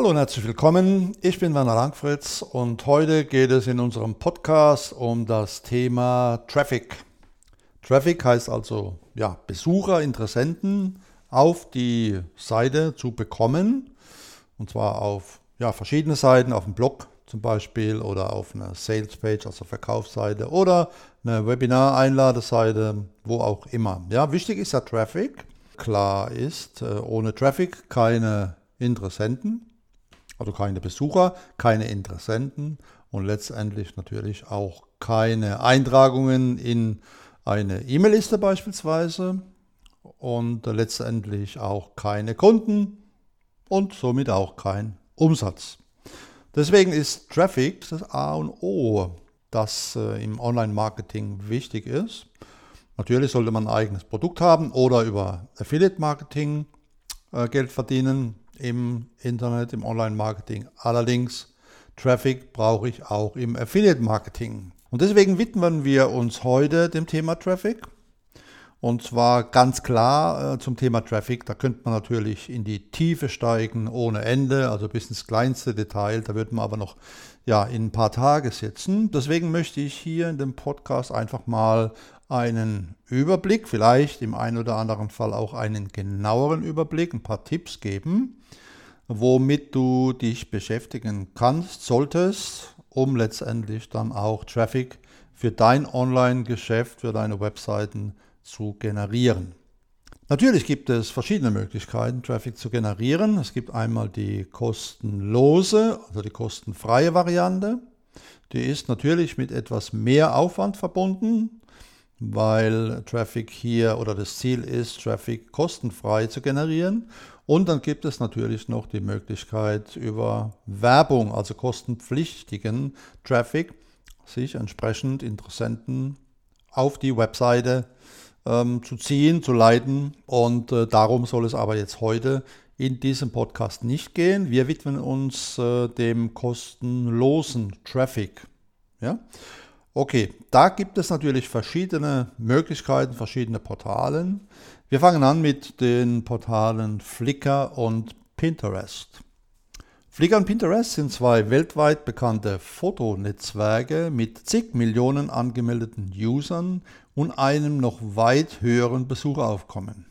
Hallo und herzlich willkommen. Ich bin Werner Langfritz und heute geht es in unserem Podcast um das Thema Traffic. Traffic heißt also ja, Besucher, Interessenten auf die Seite zu bekommen. Und zwar auf ja, verschiedene Seiten, auf dem Blog zum Beispiel oder auf einer Sales Page, also Verkaufsseite oder eine Webinar-Einladeseite, wo auch immer. Ja, wichtig ist ja Traffic. Klar ist, äh, ohne Traffic keine Interessenten. Also keine Besucher, keine Interessenten und letztendlich natürlich auch keine Eintragungen in eine E-Mail-Liste beispielsweise und letztendlich auch keine Kunden und somit auch kein Umsatz. Deswegen ist Traffic das A und O, das äh, im Online-Marketing wichtig ist. Natürlich sollte man ein eigenes Produkt haben oder über Affiliate-Marketing äh, Geld verdienen im Internet, im Online-Marketing. Allerdings, Traffic brauche ich auch im Affiliate-Marketing. Und deswegen widmen wir uns heute dem Thema Traffic. Und zwar ganz klar äh, zum Thema Traffic. Da könnte man natürlich in die Tiefe steigen ohne Ende, also bis ins kleinste Detail. Da wird man aber noch ja, in ein paar Tage sitzen. Deswegen möchte ich hier in dem Podcast einfach mal einen Überblick, vielleicht im einen oder anderen Fall auch einen genaueren Überblick, ein paar Tipps geben, womit du dich beschäftigen kannst, solltest, um letztendlich dann auch Traffic für dein Online-Geschäft, für deine Webseiten zu generieren. Natürlich gibt es verschiedene Möglichkeiten, Traffic zu generieren. Es gibt einmal die kostenlose, also die kostenfreie Variante. Die ist natürlich mit etwas mehr Aufwand verbunden, weil Traffic hier oder das Ziel ist, Traffic kostenfrei zu generieren. Und dann gibt es natürlich noch die Möglichkeit über Werbung, also kostenpflichtigen Traffic, sich entsprechend Interessenten auf die Webseite ähm, zu ziehen, zu leiten. Und äh, darum soll es aber jetzt heute in diesem Podcast nicht gehen. Wir widmen uns äh, dem kostenlosen Traffic. Ja? Okay, da gibt es natürlich verschiedene Möglichkeiten, verschiedene Portalen. Wir fangen an mit den Portalen Flickr und Pinterest. Flickr und Pinterest sind zwei weltweit bekannte Fotonetzwerke mit zig Millionen angemeldeten Usern und einem noch weit höheren Besucheraufkommen.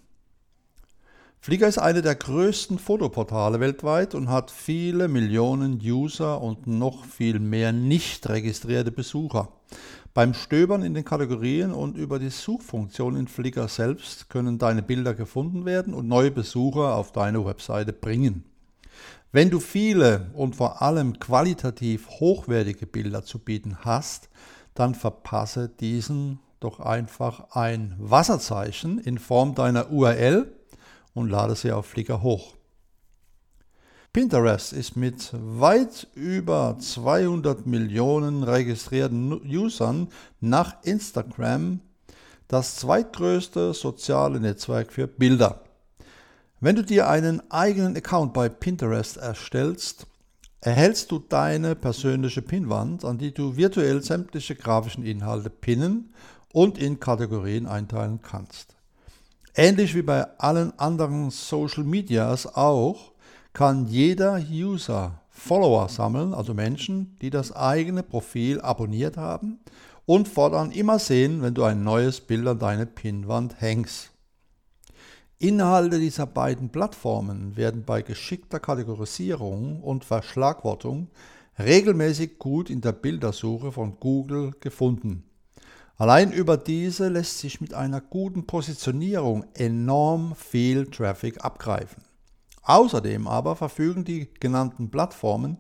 Flickr ist eine der größten Fotoportale weltweit und hat viele Millionen User und noch viel mehr nicht registrierte Besucher. Beim Stöbern in den Kategorien und über die Suchfunktion in Flickr selbst können deine Bilder gefunden werden und neue Besucher auf deine Webseite bringen. Wenn du viele und vor allem qualitativ hochwertige Bilder zu bieten hast, dann verpasse diesen doch einfach ein Wasserzeichen in Form deiner URL und lade sie auf Flickr hoch. Pinterest ist mit weit über 200 Millionen registrierten Usern nach Instagram das zweitgrößte soziale Netzwerk für Bilder. Wenn du dir einen eigenen Account bei Pinterest erstellst, erhältst du deine persönliche Pinwand, an die du virtuell sämtliche grafischen Inhalte pinnen und in Kategorien einteilen kannst. Ähnlich wie bei allen anderen Social Medias auch, kann jeder User Follower sammeln, also Menschen, die das eigene Profil abonniert haben und fortan immer sehen, wenn du ein neues Bild an deine Pinnwand hängst. Inhalte dieser beiden Plattformen werden bei geschickter Kategorisierung und Verschlagwortung regelmäßig gut in der Bildersuche von Google gefunden. Allein über diese lässt sich mit einer guten Positionierung enorm viel Traffic abgreifen. Außerdem aber verfügen die genannten Plattformen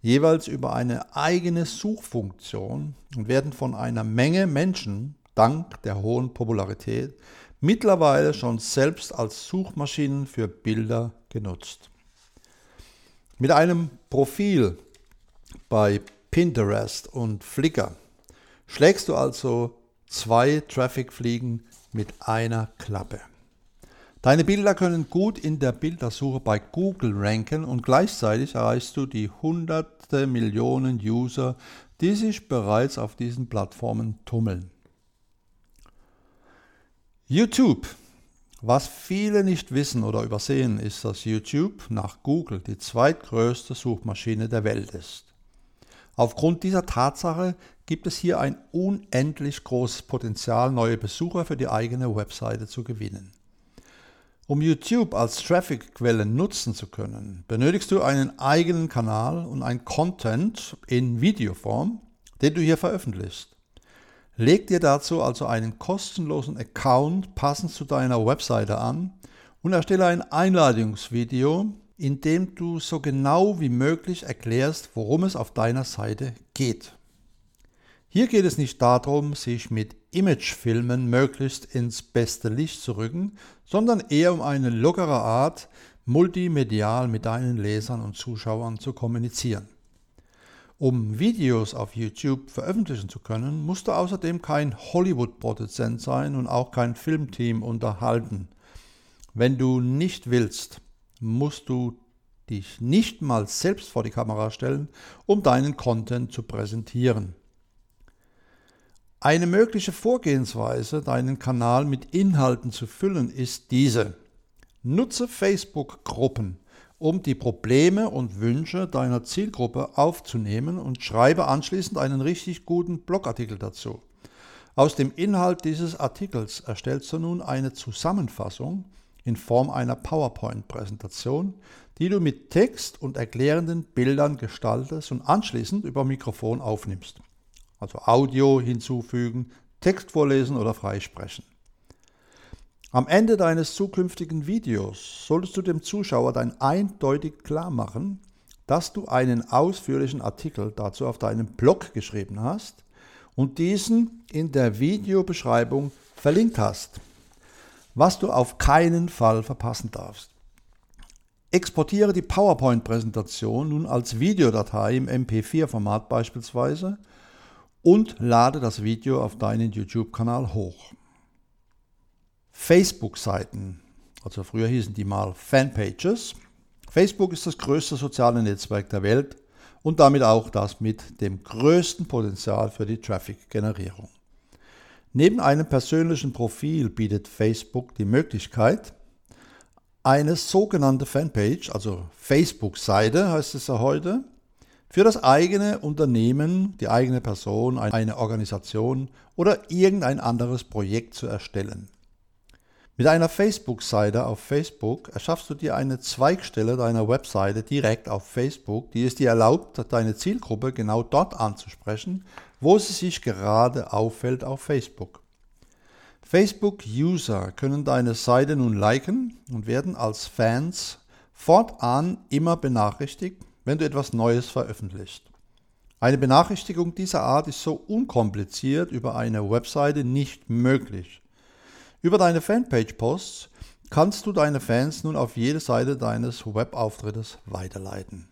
jeweils über eine eigene Suchfunktion und werden von einer Menge Menschen dank der hohen Popularität mittlerweile schon selbst als Suchmaschinen für Bilder genutzt. Mit einem Profil bei Pinterest und Flickr schlägst du also zwei Traffic-Fliegen mit einer Klappe. Deine Bilder können gut in der Bildersuche bei Google ranken und gleichzeitig erreichst du die hunderte Millionen User, die sich bereits auf diesen Plattformen tummeln. YouTube Was viele nicht wissen oder übersehen, ist, dass YouTube nach Google die zweitgrößte Suchmaschine der Welt ist. Aufgrund dieser Tatsache gibt es hier ein unendlich großes Potenzial, neue Besucher für die eigene Webseite zu gewinnen. Um YouTube als Traffic-Quelle nutzen zu können, benötigst du einen eigenen Kanal und ein Content in Videoform, den du hier veröffentlichst. Leg dir dazu also einen kostenlosen Account passend zu deiner Webseite an und erstelle ein Einladungsvideo, in dem du so genau wie möglich erklärst, worum es auf deiner Seite geht. Hier geht es nicht darum, sich mit Imagefilmen möglichst ins beste Licht zu rücken, sondern eher um eine lockere Art, multimedial mit deinen Lesern und Zuschauern zu kommunizieren. Um Videos auf YouTube veröffentlichen zu können, musst du außerdem kein Hollywood-Produzent sein und auch kein Filmteam unterhalten. Wenn du nicht willst, musst du dich nicht mal selbst vor die Kamera stellen, um deinen Content zu präsentieren. Eine mögliche Vorgehensweise, deinen Kanal mit Inhalten zu füllen, ist diese. Nutze Facebook-Gruppen, um die Probleme und Wünsche deiner Zielgruppe aufzunehmen und schreibe anschließend einen richtig guten Blogartikel dazu. Aus dem Inhalt dieses Artikels erstellst du nun eine Zusammenfassung in Form einer PowerPoint-Präsentation, die du mit Text und erklärenden Bildern gestaltest und anschließend über Mikrofon aufnimmst also Audio hinzufügen, Text vorlesen oder freisprechen. Am Ende deines zukünftigen Videos solltest du dem Zuschauer dann eindeutig klar machen, dass du einen ausführlichen Artikel dazu auf deinem Blog geschrieben hast und diesen in der Videobeschreibung verlinkt hast, was du auf keinen Fall verpassen darfst. Exportiere die PowerPoint-Präsentation nun als Videodatei im MP4-Format beispielsweise und lade das Video auf deinen YouTube-Kanal hoch. Facebook-Seiten, also früher hießen die mal Fanpages. Facebook ist das größte soziale Netzwerk der Welt und damit auch das mit dem größten Potenzial für die Traffic-Generierung. Neben einem persönlichen Profil bietet Facebook die Möglichkeit, eine sogenannte Fanpage, also Facebook-Seite heißt es ja heute, für das eigene Unternehmen, die eigene Person, eine Organisation oder irgendein anderes Projekt zu erstellen. Mit einer Facebook-Seite auf Facebook erschaffst du dir eine Zweigstelle deiner Webseite direkt auf Facebook, die es dir erlaubt, deine Zielgruppe genau dort anzusprechen, wo sie sich gerade auffällt auf Facebook. Facebook-User können deine Seite nun liken und werden als Fans fortan immer benachrichtigt, wenn du etwas Neues veröffentlichst. Eine Benachrichtigung dieser Art ist so unkompliziert über eine Webseite nicht möglich. Über deine Fanpage-Posts kannst du deine Fans nun auf jede Seite deines Webauftrittes weiterleiten.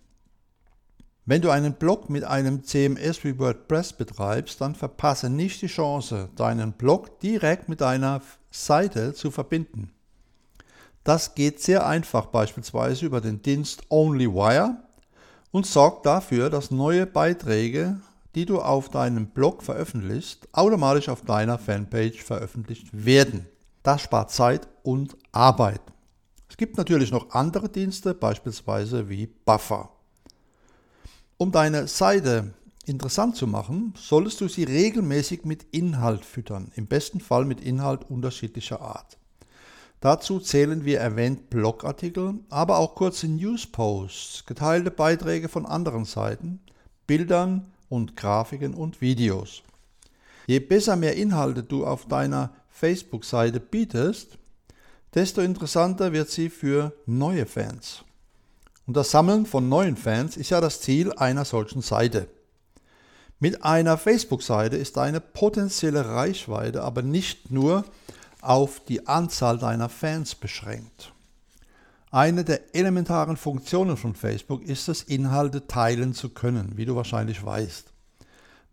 Wenn du einen Blog mit einem CMS wie WordPress betreibst, dann verpasse nicht die Chance, deinen Blog direkt mit deiner Seite zu verbinden. Das geht sehr einfach beispielsweise über den Dienst OnlyWire und sorgt dafür, dass neue Beiträge, die du auf deinem Blog veröffentlichst, automatisch auf deiner Fanpage veröffentlicht werden. Das spart Zeit und Arbeit. Es gibt natürlich noch andere Dienste, beispielsweise wie Buffer. Um deine Seite interessant zu machen, solltest du sie regelmäßig mit Inhalt füttern, im besten Fall mit Inhalt unterschiedlicher Art. Dazu zählen wir erwähnt Blogartikel, aber auch kurze Newsposts, geteilte Beiträge von anderen Seiten, Bildern und Grafiken und Videos. Je besser mehr Inhalte du auf deiner Facebook-Seite bietest, desto interessanter wird sie für neue Fans. Und das Sammeln von neuen Fans ist ja das Ziel einer solchen Seite. Mit einer Facebook-Seite ist deine potenzielle Reichweite aber nicht nur auf die Anzahl deiner Fans beschränkt. Eine der elementaren Funktionen von Facebook ist es, Inhalte teilen zu können, wie du wahrscheinlich weißt.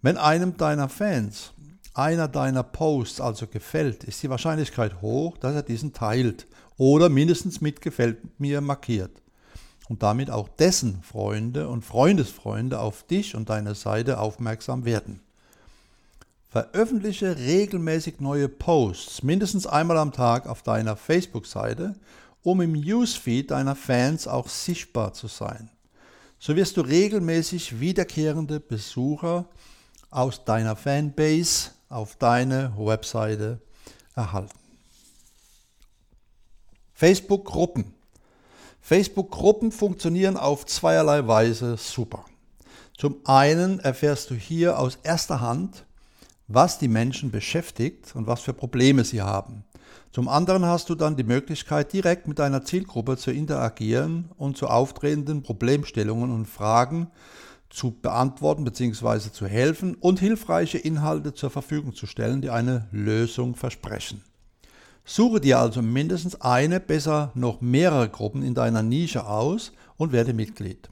Wenn einem deiner Fans einer deiner Posts also gefällt, ist die Wahrscheinlichkeit hoch, dass er diesen teilt oder mindestens mit gefällt mir markiert und damit auch dessen Freunde und Freundesfreunde auf dich und deine Seite aufmerksam werden. Veröffentliche regelmäßig neue Posts, mindestens einmal am Tag auf deiner Facebook-Seite, um im Newsfeed deiner Fans auch sichtbar zu sein. So wirst du regelmäßig wiederkehrende Besucher aus deiner Fanbase auf deine Webseite erhalten. Facebook-Gruppen. Facebook-Gruppen funktionieren auf zweierlei Weise super. Zum einen erfährst du hier aus erster Hand, was die Menschen beschäftigt und was für Probleme sie haben. Zum anderen hast du dann die Möglichkeit, direkt mit deiner Zielgruppe zu interagieren und zu auftretenden Problemstellungen und Fragen zu beantworten bzw. zu helfen und hilfreiche Inhalte zur Verfügung zu stellen, die eine Lösung versprechen. Suche dir also mindestens eine, besser noch mehrere Gruppen in deiner Nische aus und werde Mitglied.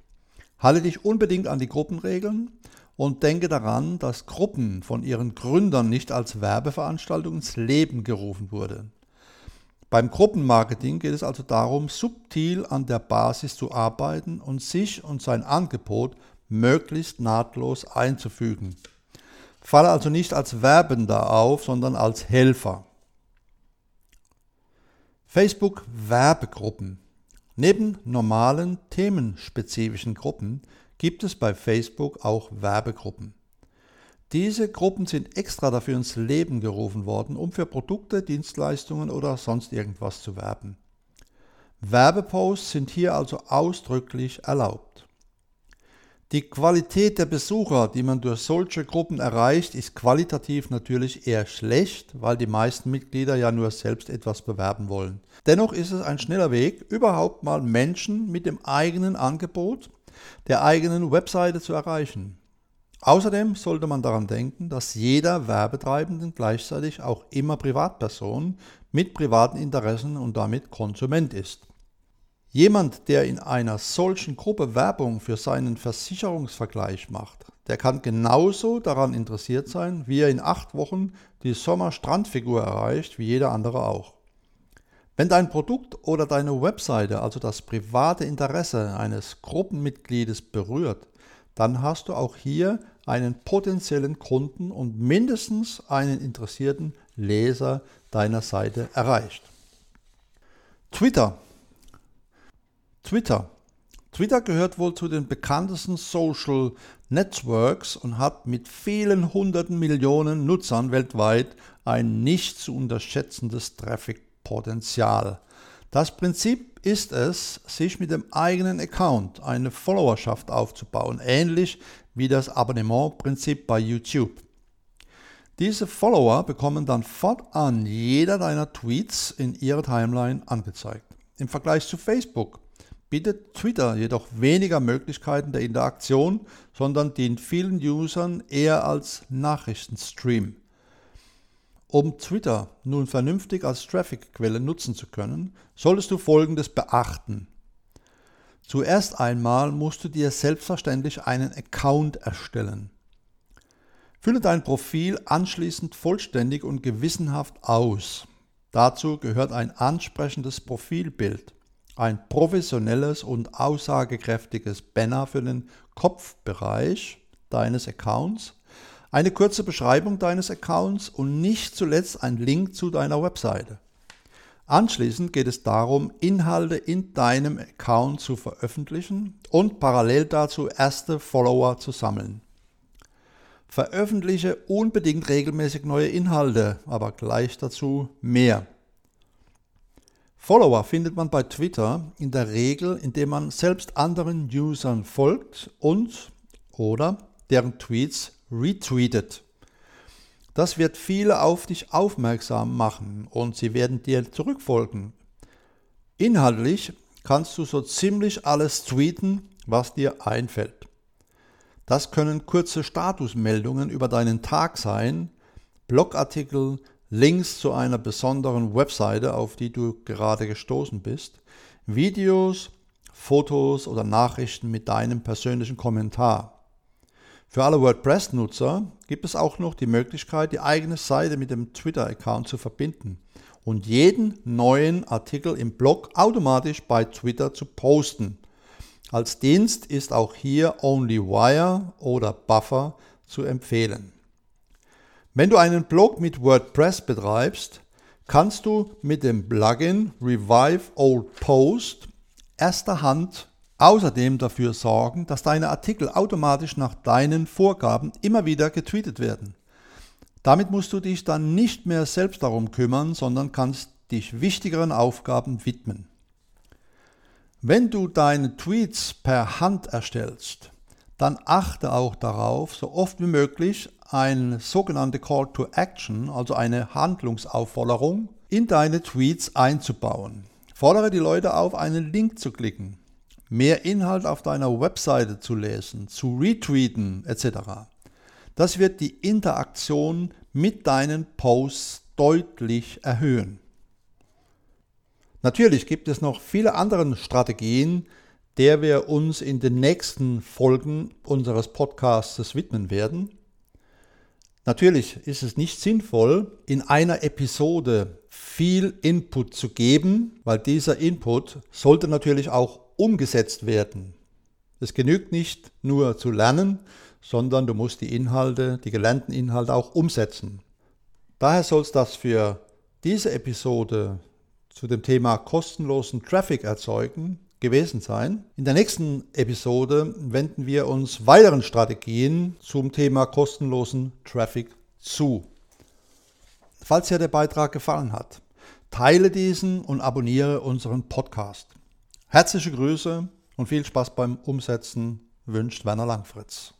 Halte dich unbedingt an die Gruppenregeln und denke daran, dass Gruppen von ihren Gründern nicht als Werbeveranstaltung ins Leben gerufen wurden. Beim Gruppenmarketing geht es also darum, subtil an der Basis zu arbeiten und sich und sein Angebot möglichst nahtlos einzufügen. Falle also nicht als Werbender auf, sondern als Helfer. Facebook Werbegruppen. Neben normalen themenspezifischen Gruppen gibt es bei Facebook auch Werbegruppen. Diese Gruppen sind extra dafür ins Leben gerufen worden, um für Produkte, Dienstleistungen oder sonst irgendwas zu werben. Werbeposts sind hier also ausdrücklich erlaubt. Die Qualität der Besucher, die man durch solche Gruppen erreicht, ist qualitativ natürlich eher schlecht, weil die meisten Mitglieder ja nur selbst etwas bewerben wollen. Dennoch ist es ein schneller Weg, überhaupt mal Menschen mit dem eigenen Angebot, der eigenen Webseite zu erreichen. Außerdem sollte man daran denken, dass jeder Werbetreibenden gleichzeitig auch immer Privatperson mit privaten Interessen und damit Konsument ist. Jemand, der in einer solchen Gruppe Werbung für seinen Versicherungsvergleich macht, der kann genauso daran interessiert sein, wie er in acht Wochen die Sommerstrandfigur erreicht, wie jeder andere auch. Wenn dein Produkt oder deine Webseite also das private Interesse eines Gruppenmitgliedes berührt, dann hast du auch hier einen potenziellen Kunden und mindestens einen interessierten Leser deiner Seite erreicht. Twitter Twitter. Twitter gehört wohl zu den bekanntesten Social Networks und hat mit vielen hunderten Millionen Nutzern weltweit ein nicht zu unterschätzendes Traffic-Potenzial. Das Prinzip ist es, sich mit dem eigenen Account eine Followerschaft aufzubauen, ähnlich wie das Abonnementprinzip bei YouTube. Diese Follower bekommen dann fortan jeder deiner Tweets in ihrer Timeline angezeigt. Im Vergleich zu Facebook bietet Twitter jedoch weniger Möglichkeiten der Interaktion, sondern dient vielen Usern eher als Nachrichtenstream. Um Twitter nun vernünftig als Traffic-Quelle nutzen zu können, solltest du Folgendes beachten. Zuerst einmal musst du dir selbstverständlich einen Account erstellen. Fülle dein Profil anschließend vollständig und gewissenhaft aus. Dazu gehört ein ansprechendes Profilbild ein professionelles und aussagekräftiges Banner für den Kopfbereich deines Accounts, eine kurze Beschreibung deines Accounts und nicht zuletzt ein Link zu deiner Webseite. Anschließend geht es darum, Inhalte in deinem Account zu veröffentlichen und parallel dazu erste Follower zu sammeln. Veröffentliche unbedingt regelmäßig neue Inhalte, aber gleich dazu mehr. Follower findet man bei Twitter in der Regel, indem man selbst anderen Usern folgt und oder deren Tweets retweetet. Das wird viele auf dich aufmerksam machen und sie werden dir zurückfolgen. Inhaltlich kannst du so ziemlich alles tweeten, was dir einfällt. Das können kurze Statusmeldungen über deinen Tag sein, Blogartikel, Links zu einer besonderen Webseite, auf die du gerade gestoßen bist, Videos, Fotos oder Nachrichten mit deinem persönlichen Kommentar. Für alle WordPress-Nutzer gibt es auch noch die Möglichkeit, die eigene Seite mit dem Twitter-Account zu verbinden und jeden neuen Artikel im Blog automatisch bei Twitter zu posten. Als Dienst ist auch hier OnlyWire oder Buffer zu empfehlen. Wenn du einen Blog mit WordPress betreibst, kannst du mit dem Plugin Revive Old Post erster Hand außerdem dafür sorgen, dass deine Artikel automatisch nach deinen Vorgaben immer wieder getweetet werden. Damit musst du dich dann nicht mehr selbst darum kümmern, sondern kannst dich wichtigeren Aufgaben widmen. Wenn du deine Tweets per Hand erstellst, dann achte auch darauf, so oft wie möglich eine sogenannte Call to Action, also eine Handlungsaufforderung, in deine Tweets einzubauen. Fordere die Leute auf, einen Link zu klicken, mehr Inhalt auf deiner Webseite zu lesen, zu retweeten etc. Das wird die Interaktion mit deinen Posts deutlich erhöhen. Natürlich gibt es noch viele andere Strategien, der wir uns in den nächsten Folgen unseres Podcasts widmen werden. Natürlich ist es nicht sinnvoll, in einer Episode viel Input zu geben, weil dieser Input sollte natürlich auch umgesetzt werden. Es genügt nicht nur zu lernen, sondern du musst die Inhalte, die gelernten Inhalte auch umsetzen. Daher soll es das für diese Episode zu dem Thema kostenlosen Traffic erzeugen gewesen sein. In der nächsten Episode wenden wir uns weiteren Strategien zum Thema kostenlosen Traffic zu. Falls dir der Beitrag gefallen hat, teile diesen und abonniere unseren Podcast. Herzliche Grüße und viel Spaß beim Umsetzen wünscht Werner Langfritz.